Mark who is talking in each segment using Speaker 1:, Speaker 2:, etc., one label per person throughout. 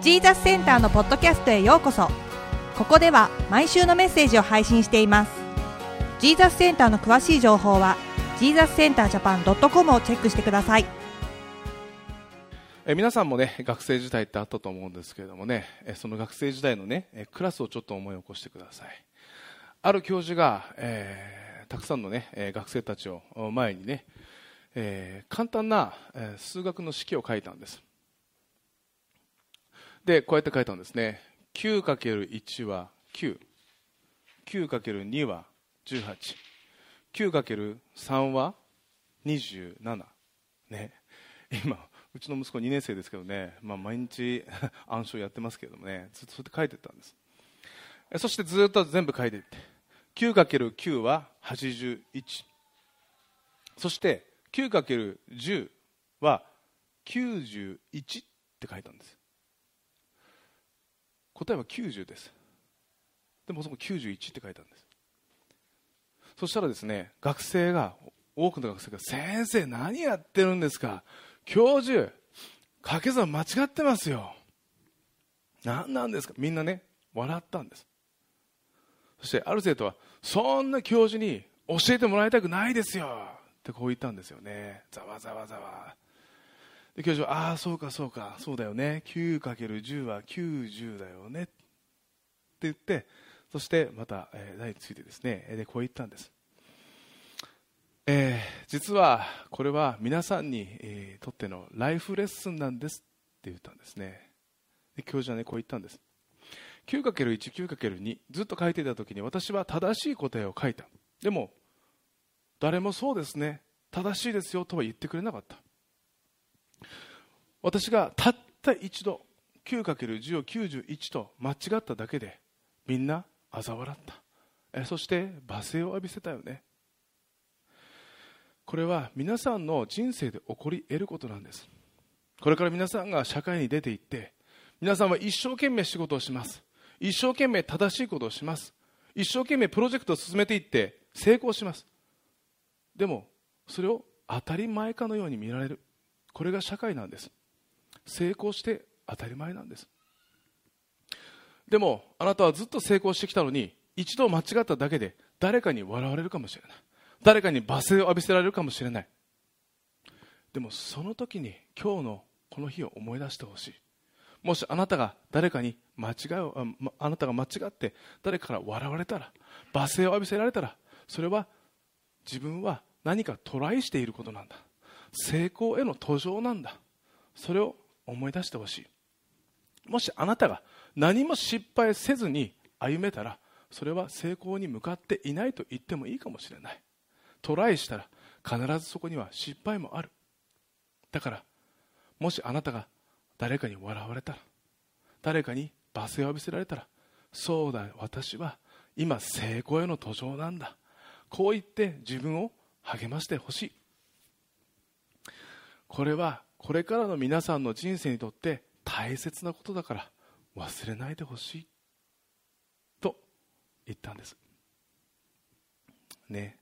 Speaker 1: ジーザスセンターのポッドキャストへようこそ。ここでは毎週のメッセージを配信しています。ジーザスセンターの詳しい情報はジーザスセンタージャパン .com をチェックしてください。
Speaker 2: え皆さんもね学生時代ってあったと思うんですけれどもねえその学生時代のねえクラスをちょっと思い起こしてください。ある教授が、えー、たくさんのねえ学生たちを前にね、えー、簡単な、え数学の式を書いたんです。でこうやって書いたんですね。9×1 は 99×2 は 189×3 は27ね。今うちの息子2年生ですけどね、まあ、毎日 暗唱やってますけどもね。ずっとそうやって書いてたんです。そしてずっと全部書いていって。9×9 は81そして 9×10 は91って書いたんです。答えは90です。でもそこ91って書いてあるんです。そしたらですね学生が多くの学生が先生何やってるんですか？教授掛け算間違ってますよ。何なんですか？みんなね笑ったんです。そしてある生徒はそんな教授に教えてもらいたくないですよ。ってこう言ったんですよね。ざわざわざわ。で教授はああそうかそうか。そうだよね。9×10 は90だよね。って言ってそしてまた、えー、題についてですね。でこう言ったんです、えー、実はこれは皆さんに、えー、とってのライフレッスンなんです。って言ったんですね。で教授はねこう言ったんです。9×1、9×2 ずっと書いていた時に私は正しい答えを書いた。でも誰もそうですね。正しいですよとは言ってくれなかった。私がたった一度 9×10 を91と間違っただけでみんな嘲笑った。えそして罵声を浴びせたよね。これは皆さんの人生で起こり得ることなんです。これから皆さんが社会に出て行って皆さんは一生懸命仕事をします。一生懸命正しいことをします。一生懸命プロジェクトを進めていって成功します。でもそれを当たり前かのように見られる。これが社会なんです。成功して当たり前なんです。でもあなたはずっと成功してきたのに一度間違っただけで誰かに笑われるかもしれない。誰かに罵声を浴びせられるかもしれない。でもその時に今日のこの日を思い出してほしい。もしあなたが誰かに間違いをあなたが間違って誰かから笑われたら罵声を浴びせられたらそれは自分は何かトライしていることなんだ。成功への途上なんだ。それを思い出してほしい。もしあなたが何も失敗せずに歩めたらそれは成功に向かっていないと言ってもいいかもしれない。トライしたら必ずそこには失敗もある。だからもしあなたが誰かに笑われたら誰かに罵声を浴びせられたらそうだ私は今成功への途上なんだ。こう言って自分を励ましてほしい。これはこれからの皆さんの人生にとって大切なことだから忘れないでほしいと言ったんです。ね。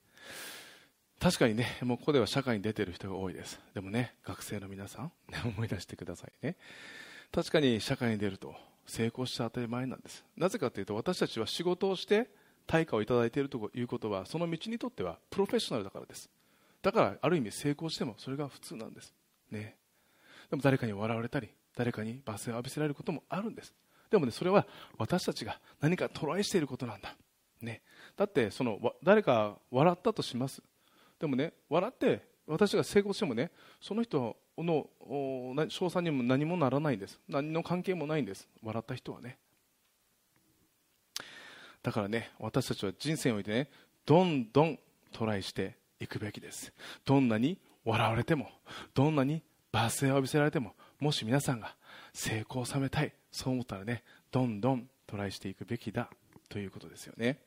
Speaker 2: 確かにねもうここでは社会に出てる人が多いです。でもね学生の皆さん、思い出してくださいね。確かに社会に出ると成功した当たり前なんです。なぜかというと私たちは仕事をして対価をいただいているということはその道にとってはプロフェッショナルだからです。だからある意味成功してもそれが普通なんです。ね。でも誰かに笑われたり誰かに罵声を浴びせられることもあるんです。でもねそれは私たちが何かトライしていることなんだ、ね、だってその誰か笑ったとします。でもね笑って私が成功してもねその人の賞賛にも何もならないんです。何の関係もないんです。笑った人はね。だからね私たちは人生においてねどんどんトライしていくべきです。どんなに笑われてもどんなに罵声を浴びせられてももし皆さんが成功を収めたいそう思ったらねどんどんトライしていくべきだということですよね。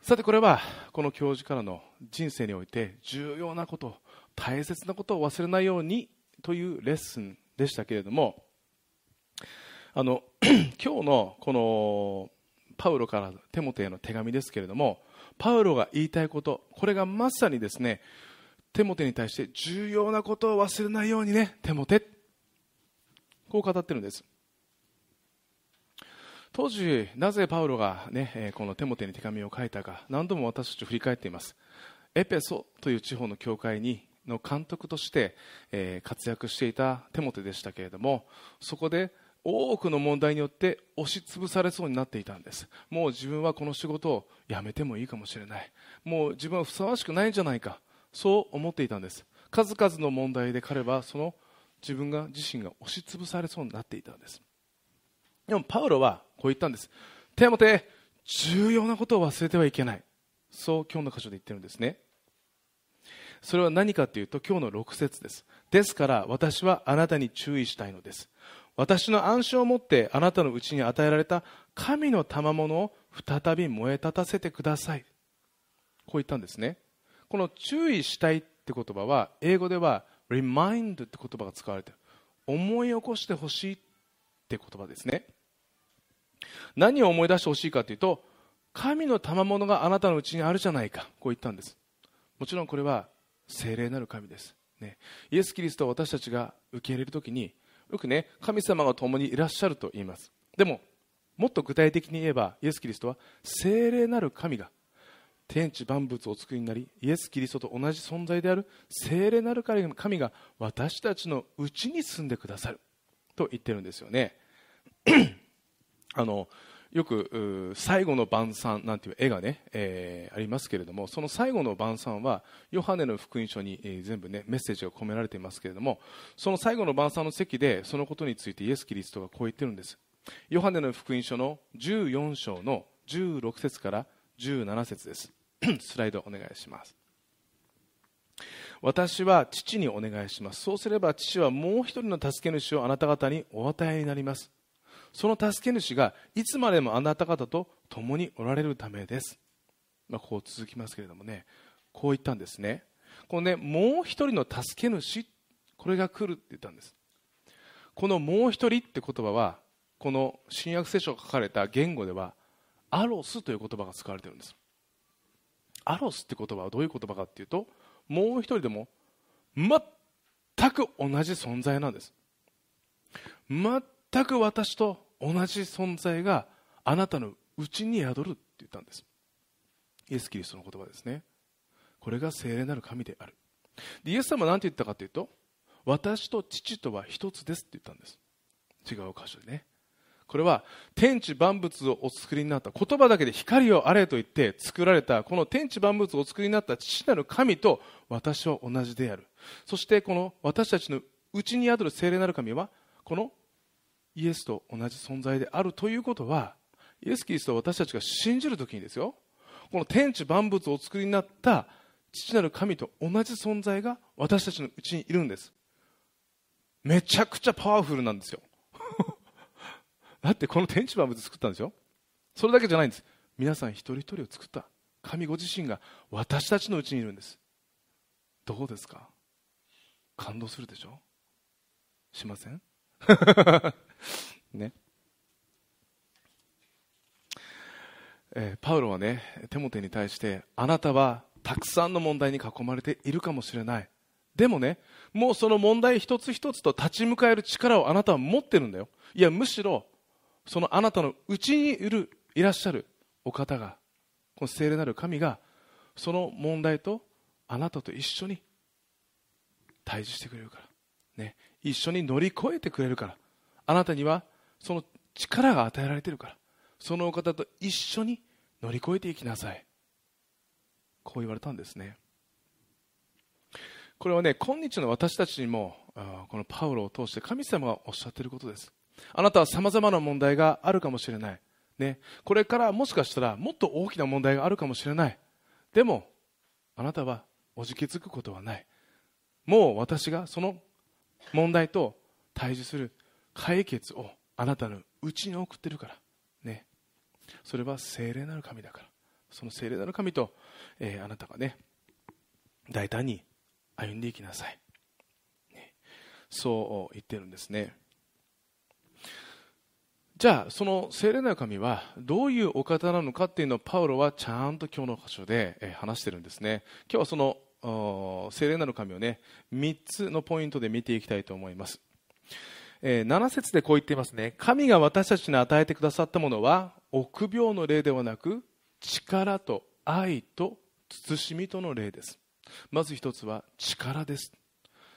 Speaker 2: さてこれはこの教授からの人生において重要なこと大切なことを忘れないようにというレッスンでしたけれどもあの 今日のこのパウロからテモテへの手紙ですけれどもパウロが言いたいことこれがまさにですねテモテに対して重要なことを忘れないようにねテモテ。こう語ってるんです。当時なぜパウロが、ね、このテモテに手紙を書いたか何度も私たち振り返っています。エペソという地方の教会にの監督として、え活躍していたテモテでしたけれどもそこで多くの問題によって押しつぶされそうになっていたんです。もう自分はこの仕事を辞めてもいいかもしれない。もう自分はふさわしくないんじゃないか。そう思っていたんです。数々の問題で彼はその自分が自身が押しつぶされそうになっていたんです。でもパウロはこう言ったんです。手もて重要なことを忘れてはいけない。そう今日の箇所で言ってるんですね。それは何かというと今日の6節です。ですから私はあなたに注意したいのです。私の暗唱をもってあなたのうちに与えられた神の賜物を再び燃え立たせてください。こう言ったんですね。この注意したいって言葉は英語では remind って言葉が使われてる。思い起こしてほしいって言葉ですね。何を思い出してほしいかというと神の賜物があなたのうちにあるじゃないか。こう言ったんです。もちろんこれは聖霊なる神です、ね、イエス・キリストを私たちが受け入れるときによくね神様が共にいらっしゃると言います。でももっと具体的に言えばイエス・キリストは聖霊なる神が天地万物をお作りになりイエス・キリストと同じ存在である聖霊なる神が私たちのうちに住んでくださると言ってるんですよね。あのよく最後の晩餐なんていう絵がね、えー、ありますけれどもその最後の晩餐はヨハネの福音書に、えー、全部ねメッセージが込められていますけれどもその最後の晩餐の席でそのことについてイエス・キリストがこう言ってるんです。ヨハネの福音書の14章の16節から17節です。スライドお願いします。私は父にお願いします。そうすれば父はもう一人の助け主をあなた方にお与えになります。その助け主がいつまでもあなた方と共におられるためです、まあ、こう続きますけれどもね。こう言ったんですね。このねもう一人の助け主これが来るって言ったんです。このもう一人って言葉はこの新約聖書が書かれた言語ではアロスという言葉が使われているんです。アロスって言葉はどういう言葉かっていうともう一人でも全く同じ存在なんです。全く私と同じ存在があなたのうちに宿るって言ったんです。イエス・キリストの言葉ですね。これが聖霊なる神である。でイエス様は何て言ったかというと私と父とは一つですって言ったんです。違う箇所でね。これは天地万物をお作りになった言葉だけで光をあれと言って作られたこの天地万物をお作りになった父なる神と私は同じである。そしてこの私たちのうちに宿る聖霊なる神はこのイエスと同じ存在であるということはイエス・キリストを私たちが信じるときにですよこの天地万物をお作りになった父なる神と同じ存在が私たちのうちにいるんです。めちゃくちゃパワフルなんですよ。だってこの天地万物作ったんですよ。それだけじゃないんです。皆さん一人一人を作った。神ご自身が私たちのうちにいるんです。どうですか？感動するでしょ？しません？ね。えー、パウロはねテモテに対してあなたはたくさんの問題に囲まれているかもしれない。でもねもうその問題一つ一つと立ち向かえる力をあなたは持ってるんだよ。いやむしろそのあなたのうちにいるいらっしゃるお方がこの聖霊なる神がその問題とあなたと一緒に対峙してくれるから。ね。一緒に乗り越えてくれるから。あなたにはその力が与えられているから。そのお方と一緒に乗り越えていきなさい。こう言われたんですね。これはね今日の私たちにもこのパウロを通して神様がおっしゃっていることです。あなたはさまざまな問題があるかもしれない、ね、これからもしかしたらもっと大きな問題があるかもしれない。でもあなたはおじけづくことはない。もう私がその問題と対峙する。解決をあなたのうちに送ってるから。ね。それは聖霊なる神だから。その聖霊なる神と、えー、あなたがね大胆に歩んでいきなさい、ね、そう言ってるんですね。じゃあその聖霊なる神はどういうお方なのかっていうのをパウロはちゃんと今日の箇所で話してるんですね。今日はその聖霊なる神をね3つのポイントで見ていきたいと思います、えー、7節でこう言っていますね。神が私たちに与えてくださったものは臆病の霊ではなく力と愛と慎みとの霊です。まず一つは力です。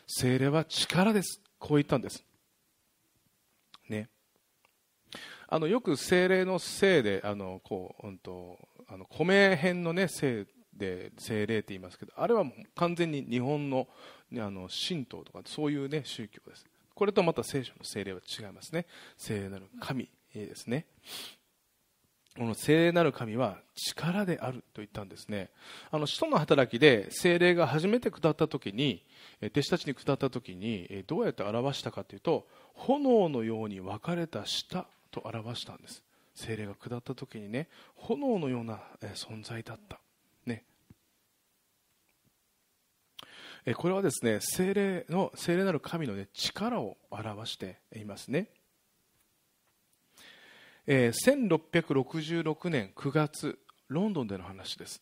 Speaker 2: 精霊は力です。こう言ったんです。ね。あのよく精霊のせいであのこう、うんと、あの米編のねせいで精霊って言いますけどあれはもう完全に日本のあの神道とかそういうね宗教です。これとまた聖書の精霊は違いますね。聖霊なる神ですね。この聖霊なる神は力であると言ったんですね。あの使徒の働きで聖霊が初めて下った時に弟子たちに下った時にどうやって表したかというと炎のように分かれた舌と表したんです。聖霊が下った時にね炎のような存在だったねこれはですね聖霊の聖霊なる神の、ね、力を表していますね。えー、1666年9月ロンドンでの話です、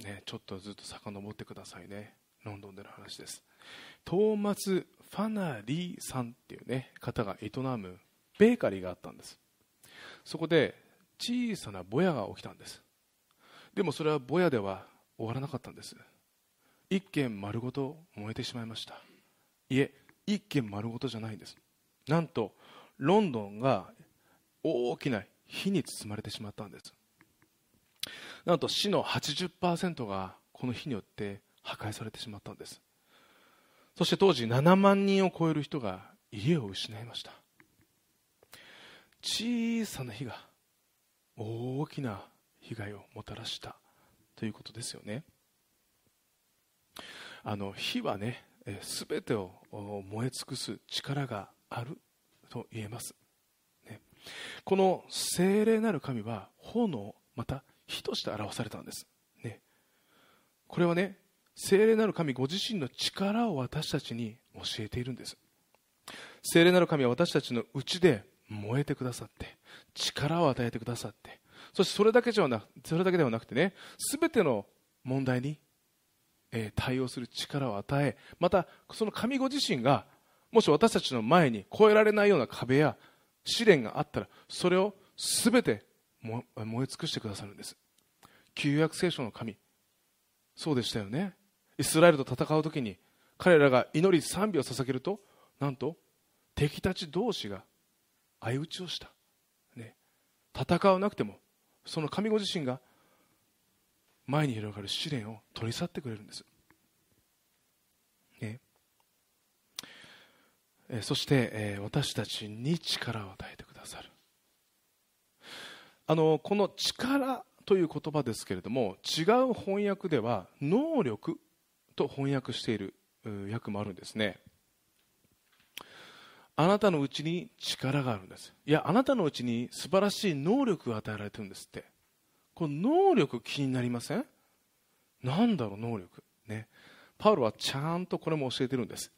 Speaker 2: ね、ちょっとずっと遡ってくださいね。ロンドンでの話です。トーマス・ファナリーさんっていうね方が営むベーカリーがあったんです。そこで小さなぼやが起きたんです。でもそれはぼやでは終わらなかったんです。一軒丸ごと燃えてしまいました。いえ一軒丸ごとじゃないんです。なんとロンドンが大きな火に包まれてしまったんです。なんと死の80%がこの火によって破壊されてしまったんです。そして当時7万人を超える人が家を失いました。小さな火が大きな被害をもたらしたということですよね。あの火はねすべてを燃え尽くす力があると言えます。ね。この精霊なる神は炎また火として表されたんです、ね、これはね精霊なる神ご自身の力を私たちに教えているんです。精霊なる神は私たちのうちで燃えてくださって力を与えてくださってそしてそれだけじゃなそれだけではなくてね全ての問題に、え、対応する力を与えまたその神ご自身がもし私たちの前に越えられないような壁や試練があったらそれを全て燃え尽くしてくださるんです。旧約聖書の神。そうでしたよね。イスラエルと戦う時に彼らが祈り賛美を捧げるとなんと敵たち同士が相打ちをした、ね、戦わなくてもその神ご自身が前に広がる試練を取り去ってくれるんです。えそしてえ私たちに力を与えてくださる。あのこの力という言葉ですけれども違う翻訳では能力と翻訳している訳もあるんですね。あなたのうちに力があるんです。いやあなたのうちに素晴らしい能力が与えられてるんですって。この能力気になりません？なんだろう能力ねパウロはちゃんとこれも教えてるんです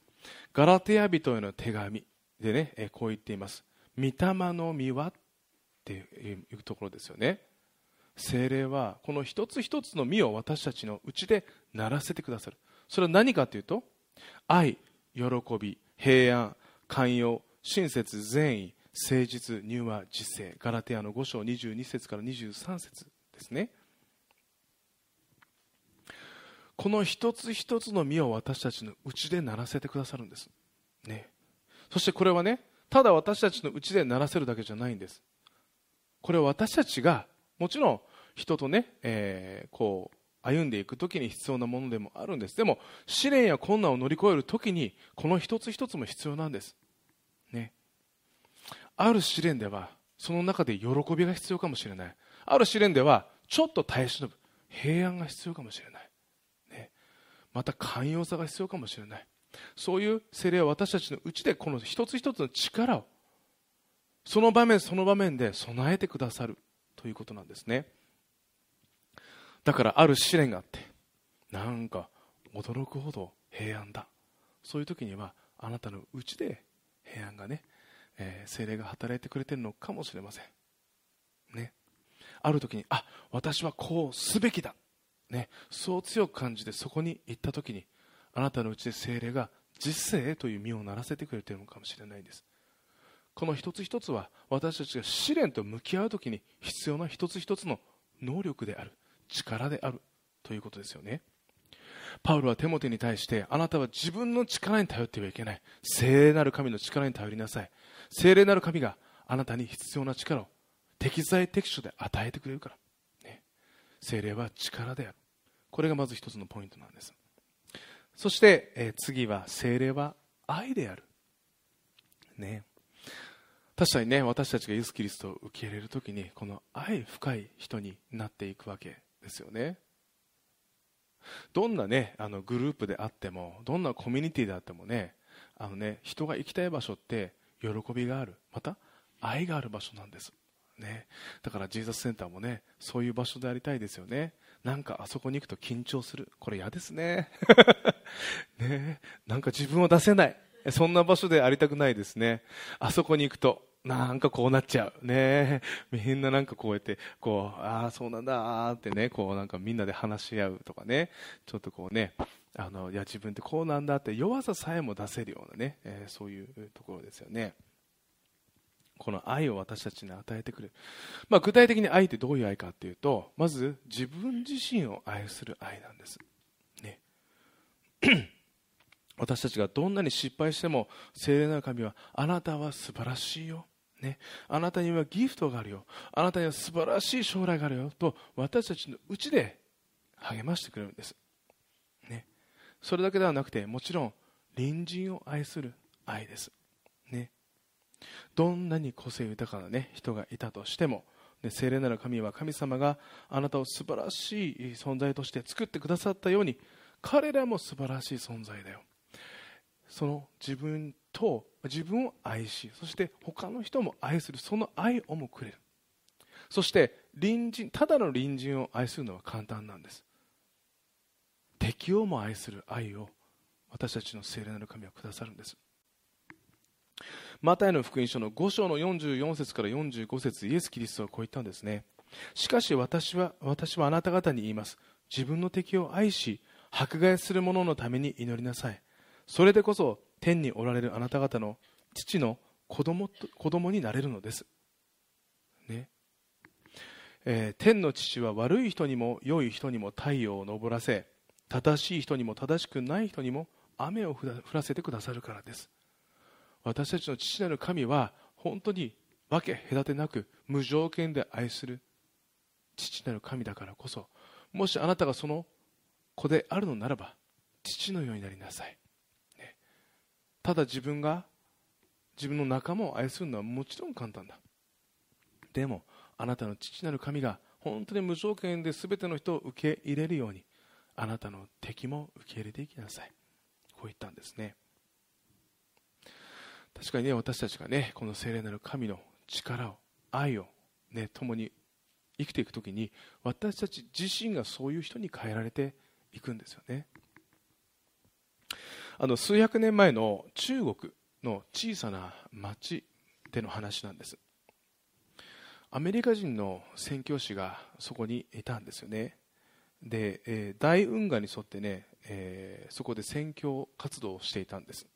Speaker 2: ガラテヤ人への手紙でね、えこう言っています。御霊の実はっていうところですよね。精霊はこの一つ一つの実を私たちのうちでならせてくださる。それは何かというと、愛、喜び、平安、寛容、親切、善意、誠実、入和、自制、ガラテヤの5章22節から23節ですね。この一つ一つの実を私たちのうちでならせてくださるんです、ね、そしてこれはねただ私たちのうちでならせるだけじゃないんです。これは私たちがもちろん人とね、えー、こう歩んでいく時に必要なものでもあるんです。でも試練や困難を乗り越える時にこの一つ一つも必要なんです、ね、ある試練ではその中で喜びが必要かもしれない。ある試練ではちょっと耐え忍ぶ。平安が必要かもしれない。ね。また寛容さが必要かもしれない。そういう精霊は私たちのうちでこの一つ一つの力をその場面その場面で備えてくださるということなんですね。だからある試練があってなんか驚くほど平安だ。そういう時にはあなたのうちで平安がね、えー、精霊が働いてくれてるのかもしれません。ある時にあ私はこうすべきだ。ね、そう強く感じてそこに行った時にあなたのうちで精霊が実践へという身をならせてくれているのかもしれないんです。この一つ一つは私たちが試練と向き合う時に必要な一つ一つの能力である力であるということですよね。パウロはテモテに対してあなたは自分の力に頼ってはいけない。聖霊なる神の力に頼りなさい。聖霊なる神があなたに必要な力を適材適所で与えてくれるから、ね、聖霊は力である。これがまず一つのポイントなんです。そして、えー、次は聖霊は愛である。ね。確かにね私たちがイエス・キリストを受け入れるときにこの愛深い人になっていくわけですよね。どんなねあのグループであってもどんなコミュニティであってもねあのね人が行きたい場所って喜びがある。また愛がある場所なんです。ね、だからジーザスセンターもねそういう場所でありたいですよね。なんかあそこに行くと緊張する。これ嫌ですね。ね。なんか自分を出せない。そんな場所でありたくないですね。あそこに行くとなんかこうなっちゃう。ね。みんななんかこうやってこうああそうなんだってねこうなんかみんなで話し合うとかね。ちょっとこうねあのいや自分ってこうなんだって弱ささえも出せるようなね、えー、そういうところですよね。この愛を私たちに与えてくれる、まあ、具体的に愛ってどういう愛かっていうとまず自分自身を愛する愛なんです、ね、私たちがどんなに失敗しても聖霊なる神はあなたは素晴らしいよ、ね、あなたにはギフトがあるよ。あなたには素晴らしい将来があるよ。と私たちのうちで励ましてくれるんです、ね、それだけではなくてもちろん隣人を愛する愛です、ね、どんなに個性豊かな、ね、人がいたとしても、ね、聖霊なる神は神様があなたを素晴らしい存在として作ってくださったように彼らも素晴らしい存在だよ。その自分と自分を愛しそして他の人も愛するその愛をもくれる。そして隣人ただの隣人を愛するのは簡単なんです。敵をも愛する愛を私たちの聖霊なる神はくださるんです。マタイの福音書の5章の44節から45節イエス・キリストはこう言ったんですね。しかし私は私はあなた方に言います。自分の敵を愛し迫害する者のために祈りなさい。それでこそ天におられるあなた方の父の子供と子供になれるのです、ね。えー、天の父は悪い人にも良い人にも太陽を昇らせ正しい人にも正しくない人にも雨を降らせてくださるからです。私たちの父なる神は本当に分け隔てなく無条件で愛する父なる神だからこそもしあなたがその子であるのならば父のようになりなさい、ね、ただ自分が自分の仲間を愛するのはもちろん簡単だ。でもあなたの父なる神が本当に無条件で全ての人を受け入れるようにあなたの敵も受け入れていきなさい。こう言ったんですね。確かにね私たちがねこの聖霊なる神の力を愛をね共に生きていく時に私たち自身がそういう人に変えられていくんですよね。あの数百年前の中国の小さな町での話なんです。アメリカ人の宣教師がそこにいたんですよね。で、えー、大運河に沿ってね、えー、そこで宣教活動をしていたんです。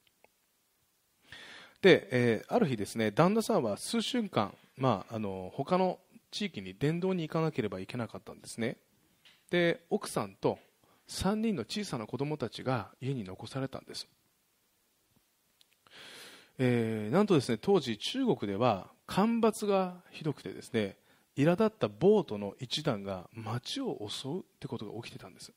Speaker 2: で、えー、ある日ですね旦那さんは数週間、まあ、あの他の地域に伝道に行かなければいけなかったんですね。で奥さんと3人の小さな子供たちが家に残されたんです、えー、なんとですね当時中国では干ばつがひどくてですね苛立ったボートの一団が町を襲うってことが起きてたんです。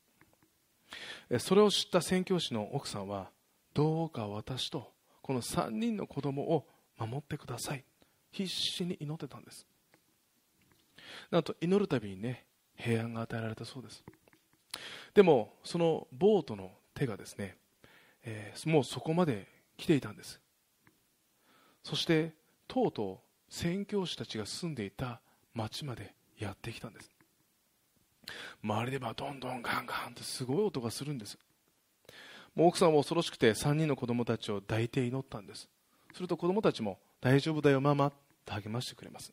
Speaker 2: それを知った宣教師の奥さんはどうか私とこの3人の子供を守ってください。必死に祈ってたんです。なんと祈るたびにね平安が与えられたそうです。でもそのボートの手がですね、えー、もうそこまで来ていたんです。そしてとうとう宣教師たちが住んでいた町までやってきたんです。周りではどんどんガンガンとすごい音がするんです。もう奥さんは恐ろしくて3人の子供たちを抱いて祈ったんです。すると子供たちも大丈夫だよママと励ましてくれます。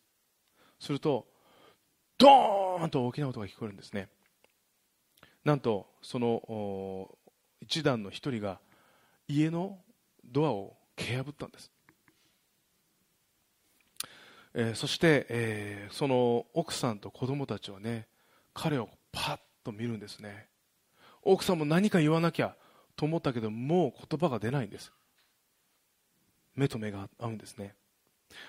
Speaker 2: するとドーンと大きな音が聞こえるんですね。なんとその一団の一人が家のドアを蹴破ったんです。えー、そして、えー、その奥さんと子供たちはね彼をパッと見るんですね。奥さんも何か言わなきゃと思ったけどもう言葉が出ないんです。目と目が合うんですね。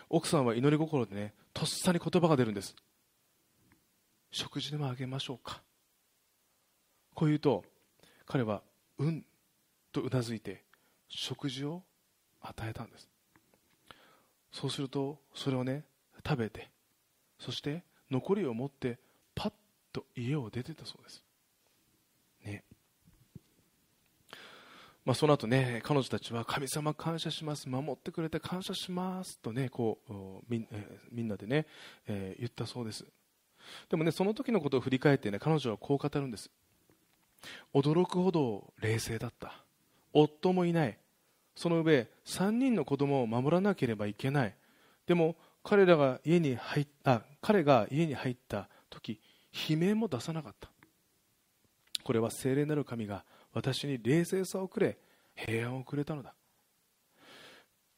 Speaker 2: 奥さんは祈り心でねとっさに言葉が出るんです。食事でもあげましょうか。こう言うと彼はうんとうなずいて食事を与えたんです。そうするとそれをね食べてそして残りを持ってパッと家を出てたそうです。まあ、その後ね彼女たちは神様感謝します守ってくれて感謝しますとねこうみ,、んなでね、えー、言ったそうです。でもねその時のことを振り返ってね彼女はこう語るんです。驚くほど冷静だった。夫もいない。その上3人の子供を守らなければいけない。でも彼らが家に入った彼が家に入った時悲鳴も出さなかった。これは聖霊なる神が私に冷静さをくれ平安をくれたのだ。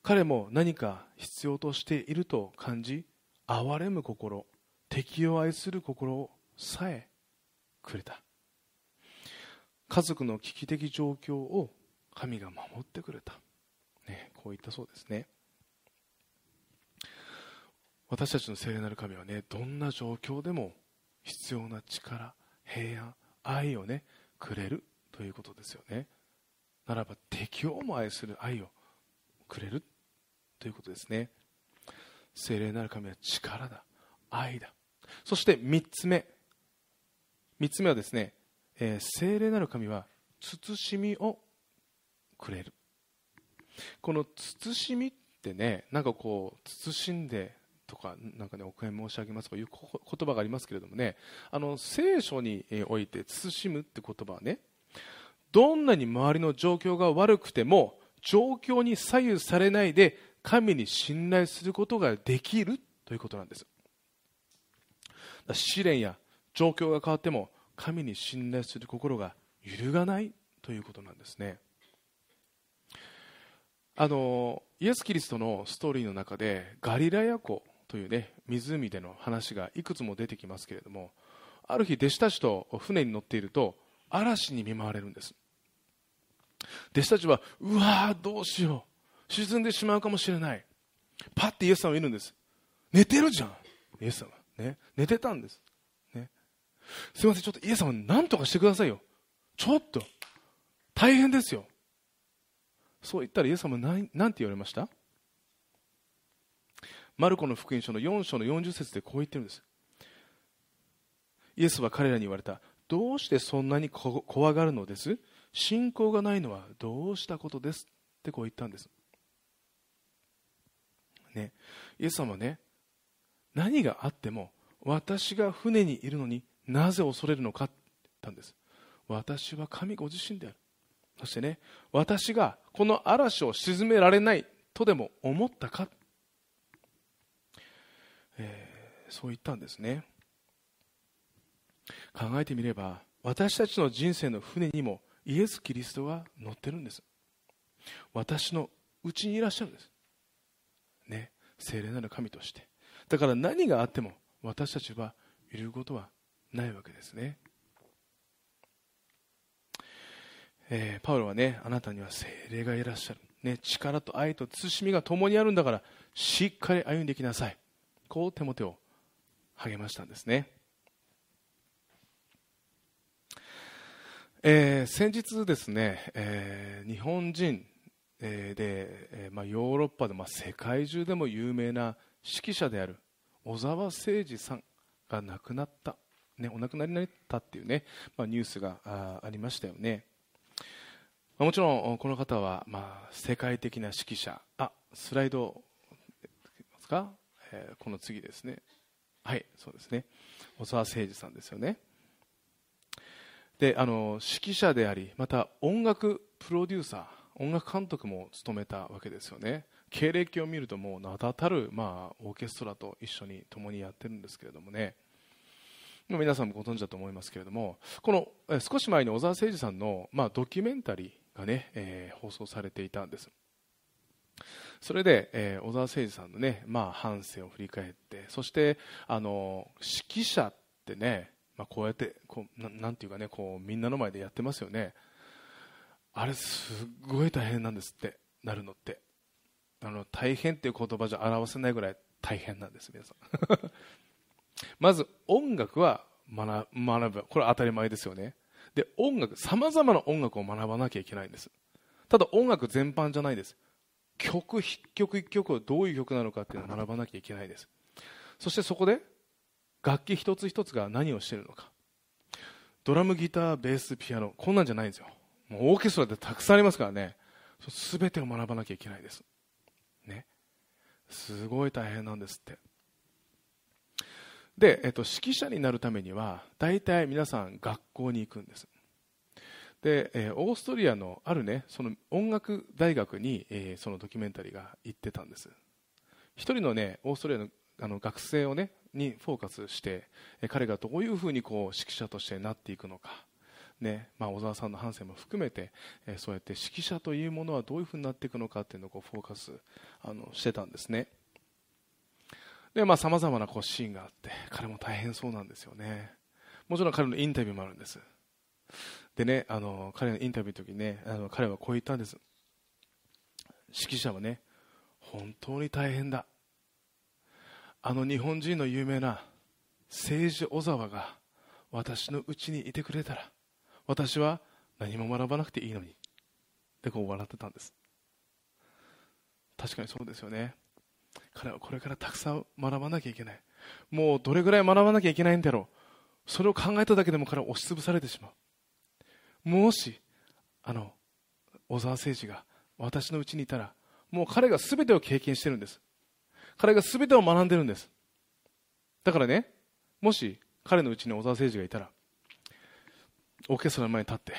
Speaker 2: 彼も何か必要としていると感じ憐れむ心敵を愛する心をさえくれた。家族の危機的状況を神が守ってくれた、ね、こう言ったそうですね。私たちの聖霊なる神はねどんな状況でも必要な力平安愛をねくれる。ということですよね。ならば敵をも愛する愛をくれるということですね。聖霊なる神は力だ。愛だ。そして3つ目。3つ目はですね、えー、聖霊なる神は慎みをくれる。この慎みってねなんかこう慎んでとかなんかねお悔やみ申し上げますとかいう言葉がありますけれどもねあの聖書において慎むって言葉はねどんなに周りの状況が悪くても状況に左右されないで神に信頼することができるということなんです。試練や状況が変わっても神に信頼する心が揺るがないということなんですね。あのイエス・キリストのストーリーの中でガリラヤ湖という、ね、湖での話がいくつも出てきますけれどもある日弟子たちと船に乗っていると嵐に見舞われるんです。弟子たちはうわーどうしよう。沈んでしまうかもしれない。パッてイエス様いるんです。寝てるじゃん。イエス様。ね。寝てたんです。ね。すいませんちょっとイエス様何とかしてくださいよ。ちょっと。大変ですよ。そう言ったらイエス様何何て言われました？マルコの福音書の4章の40節でこう言ってるんです。イエスは彼らに言われた。どうしてそんなに怖がるのです？信仰がないのはどうしたことです？ってこう言ったんです。ね、イエス様はね、何があっても私が船にいるのになぜ恐れるのかって言ったんです。私は神ご自身である。そしてね、私がこの嵐を沈められないとでも思ったか、えー、そう言ったんですね。考えてみれば私たちの人生の船にもイエス・キリストが乗ってるんです。私のうちにいらっしゃるんです。ね。聖霊なる神として。だから何があっても私たちはいることはないわけですね、えー、パウロはねあなたには聖霊がいらっしゃる、ね、力と愛と慎みが共にあるんだからしっかり歩んできなさい。こう手も手を励ましたんですね。えー、先日ですね、えー、日本人、え、で、えーまあ、ヨーロッパで、まあ、世界中でも有名な指揮者である小沢誠二さんが亡くなった、ね、お亡くなりになったっていうね、まあ、ニュースがあありましたよね、まあ、もちろんこの方は、まあ、世界的な指揮者あスライドですか、えー、この次ですね。はいそうですね。小沢誠二さんですよね。であの指揮者でありまた音楽プロデューサー音楽監督も務めたわけですよね。経歴を見るともう名だたる、まあ、オーケストラと一緒に共にやってるんですけれどもね。皆さんもご存知だと思いますけれどもこの少し前に小沢誠二さんの、まあ、ドキュメンタリーがね、えー、放送されていたんです。それで、えー、小沢誠二さんのね、まあ、半生を振り返ってそしてあの指揮者ってね、まあ、こうやってこうなんていうかねこうみんなの前でやってますよね。あれすごい大変なんですって。なるのって。あの大変っていう言葉じゃ表せないぐらい大変なんです皆さん。まず音楽は学ぶ。これは当たり前ですよね。で音楽さまざまな音楽を学ばなきゃいけないんです。ただ音楽全般じゃないです。曲一曲一曲をどういう曲なのかっていうのを学ばなきゃいけないです。そしてそこで楽器一つ一つが何をしているのか。ドラムギターベースピアノこんなんじゃないんですよ。もうオーケストラってたくさんありますからね。全てを学ばなきゃいけないです。ね。すごい大変なんですって。で、えっと、指揮者になるためには大体皆さん学校に行くんです。で、えー、オーストリアのあるねその音楽大学に、えー、そのドキュメンタリーが行ってたんです。一人のねオーストリアのあの学生をねにフォーカスして、彼がどういうふうにこう指揮者としてなっていくのかねまあ、小沢さんの反省も含めて、そうやって指揮者というものはどういうふうになっていくのかっていうのをフォーカスあのしてたんですねでまあさまざまなこうシーンがあって彼も大変そうなんですよねもちろん彼のインタビューもあるんですでね、あの彼のインタビューの時にね、あの彼はこう言ったんです。指揮者はね、本当に大変だ。あの日本人の有名な政治小沢が私のうちにいてくれたら、私は何も学ばなくていいのに。で、こう笑ってたんです。確かにそうですよね。彼はこれからたくさん学ばなきゃいけない。もうどれぐらい学ばなきゃいけないんだろう。それを考えただけでも彼は押しつぶされてしまう。もしあの小沢誠二が私のうちにいたらもう彼が全てを経験してるんです彼が全てを学んでるんです。だからねもし彼のうちに小沢誠二がいたらオーケストラの前に立って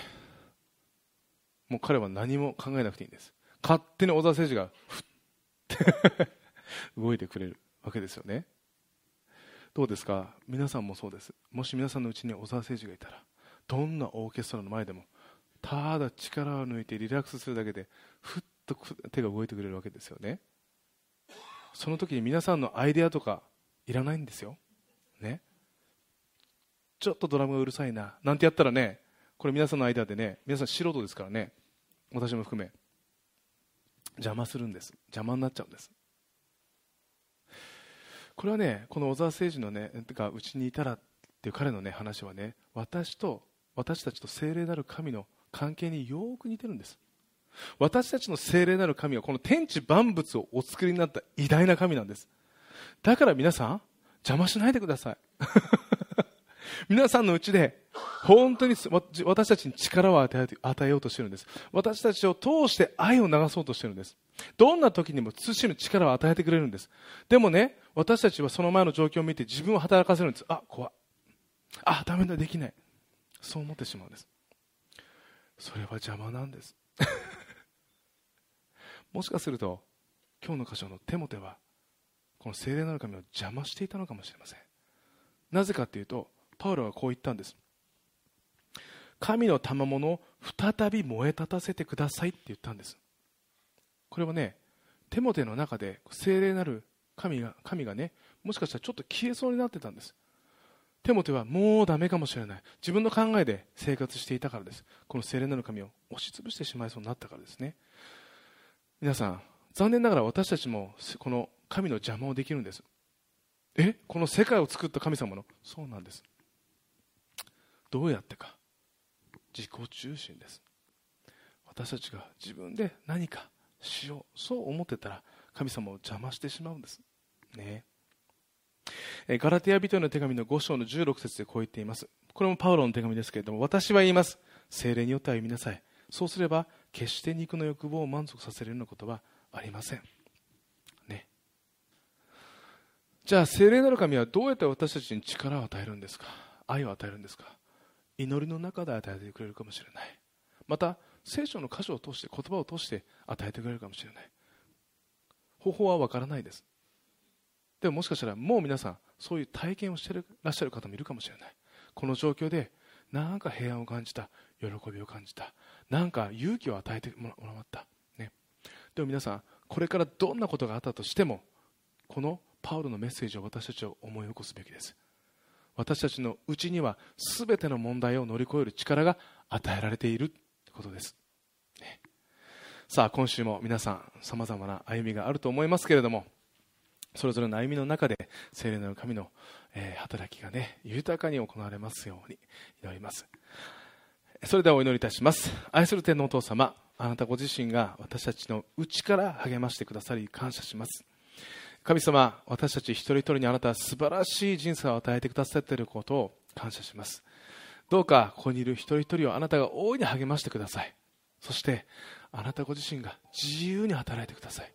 Speaker 2: もう彼は何も考えなくていいんです。勝手に小沢誠二がふって 動いてくれるわけですよね。どうですか？皆さんもそうです。もし皆さんのうちに小沢誠二がいたらどんなオーケストラの前でもただ力を抜いてリラックスするだけでふっと手が動いてくれるわけですよね。その時に皆さんのアイデアとかいらないんですよ。ね。ちょっとドラムがうるさいな。なんてやったらねこれ皆さんのアイデアでね皆さん素人ですからね私も含め邪魔するんです。邪魔になっちゃうんです。これはねこの小沢誠二のねがうちにいたらっていう彼のね話はね私と私たちと聖霊なる神の関係によく似てるんです。私たちの聖霊なる神はこの天地万物をお作りになった偉大な神なんです。だから皆さん邪魔しないでください。皆さんのうちで本当に私たちに力を与えようとしているんです。私たちを通して愛を流そうとしているんです。どんな時にも慎む力を与えてくれるんです。でもね私たちはその前の状況を見て自分を働かせるんです。あ怖あダメだできない。そう思ってしまうんです。それは邪魔なんです。もしかすると今日の箇所のテモテはこの聖霊なる神を邪魔していたのかもしれません。なぜかというとパウロはこう言ったんです。神の賜物を再び燃え立たせてくださいって言ったんです。これはねテモテの中で聖霊なる神が神がねもしかしたらちょっと消えそうになってたんです。テモテはもうダメかもしれない。自分の考えで生活していたからです。この聖霊なる神を押しつぶしてしまいそうになったからですね。皆さん残念ながら私たちもこの神の邪魔をできるんです。え？この世界を作った神様の？そうなんです。どうやってか？自己中心です。私たちが自分で何かしようそう思ってたら神様を邪魔してしまうんです。ね。えガラテヤ人への手紙の5章の16節でこう言っています。これもパウロの手紙ですけれども、私は言います。精霊によって歩みなさい。そうすれば、決して肉の欲望を満足させるようなことはありません。ね。じゃあ、精霊なる神はどうやって私たちに力を与えるんですか？愛を与えるんですか？祈りの中で与えてくれるかもしれない。また、聖書の箇所を通して、言葉を通して与えてくれるかもしれない。方法はわからないです。でももしかしたらもう皆さんそういう体験をしてらっしゃる方もいるかもしれないこの状況でなんか平安を感じた喜びを感じたなんか勇気を与えてもらった、ね、でも皆さんこれからどんなことがあったとしてもこのパウロのメッセージを私たちは思い起こすべきです。私たちのうちには全ての問題を乗り越える力が与えられているということです、ね、さあ今週も皆さんさまざまな歩みがあると思いますけれどもそれぞれの歩みの中で聖霊なる神の、え、働きがね豊かに行われますように祈ります。それではお祈りいたします。愛する天のお父様あなたご自身が私たちの内から励ましてくださり感謝します。神様私たち一人一人にあなたは素晴らしい人生を与えてくださっていることを感謝します。どうかここにいる一人一人をあなたが大いに励ましてください。そしてあなたご自身が自由に働いてください。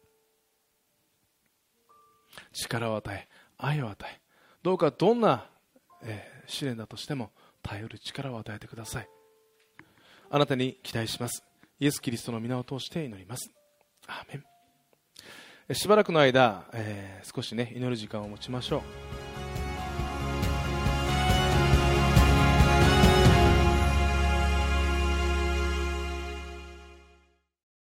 Speaker 2: 力を与え愛を与えどうかどんな、えー、試練だとしても耐える力を与えてください。あなたに期待します。イエス・キリストの皆を通して祈ります。アーメン。しばらくの間、えー、少しね祈る時間を持ちましょう。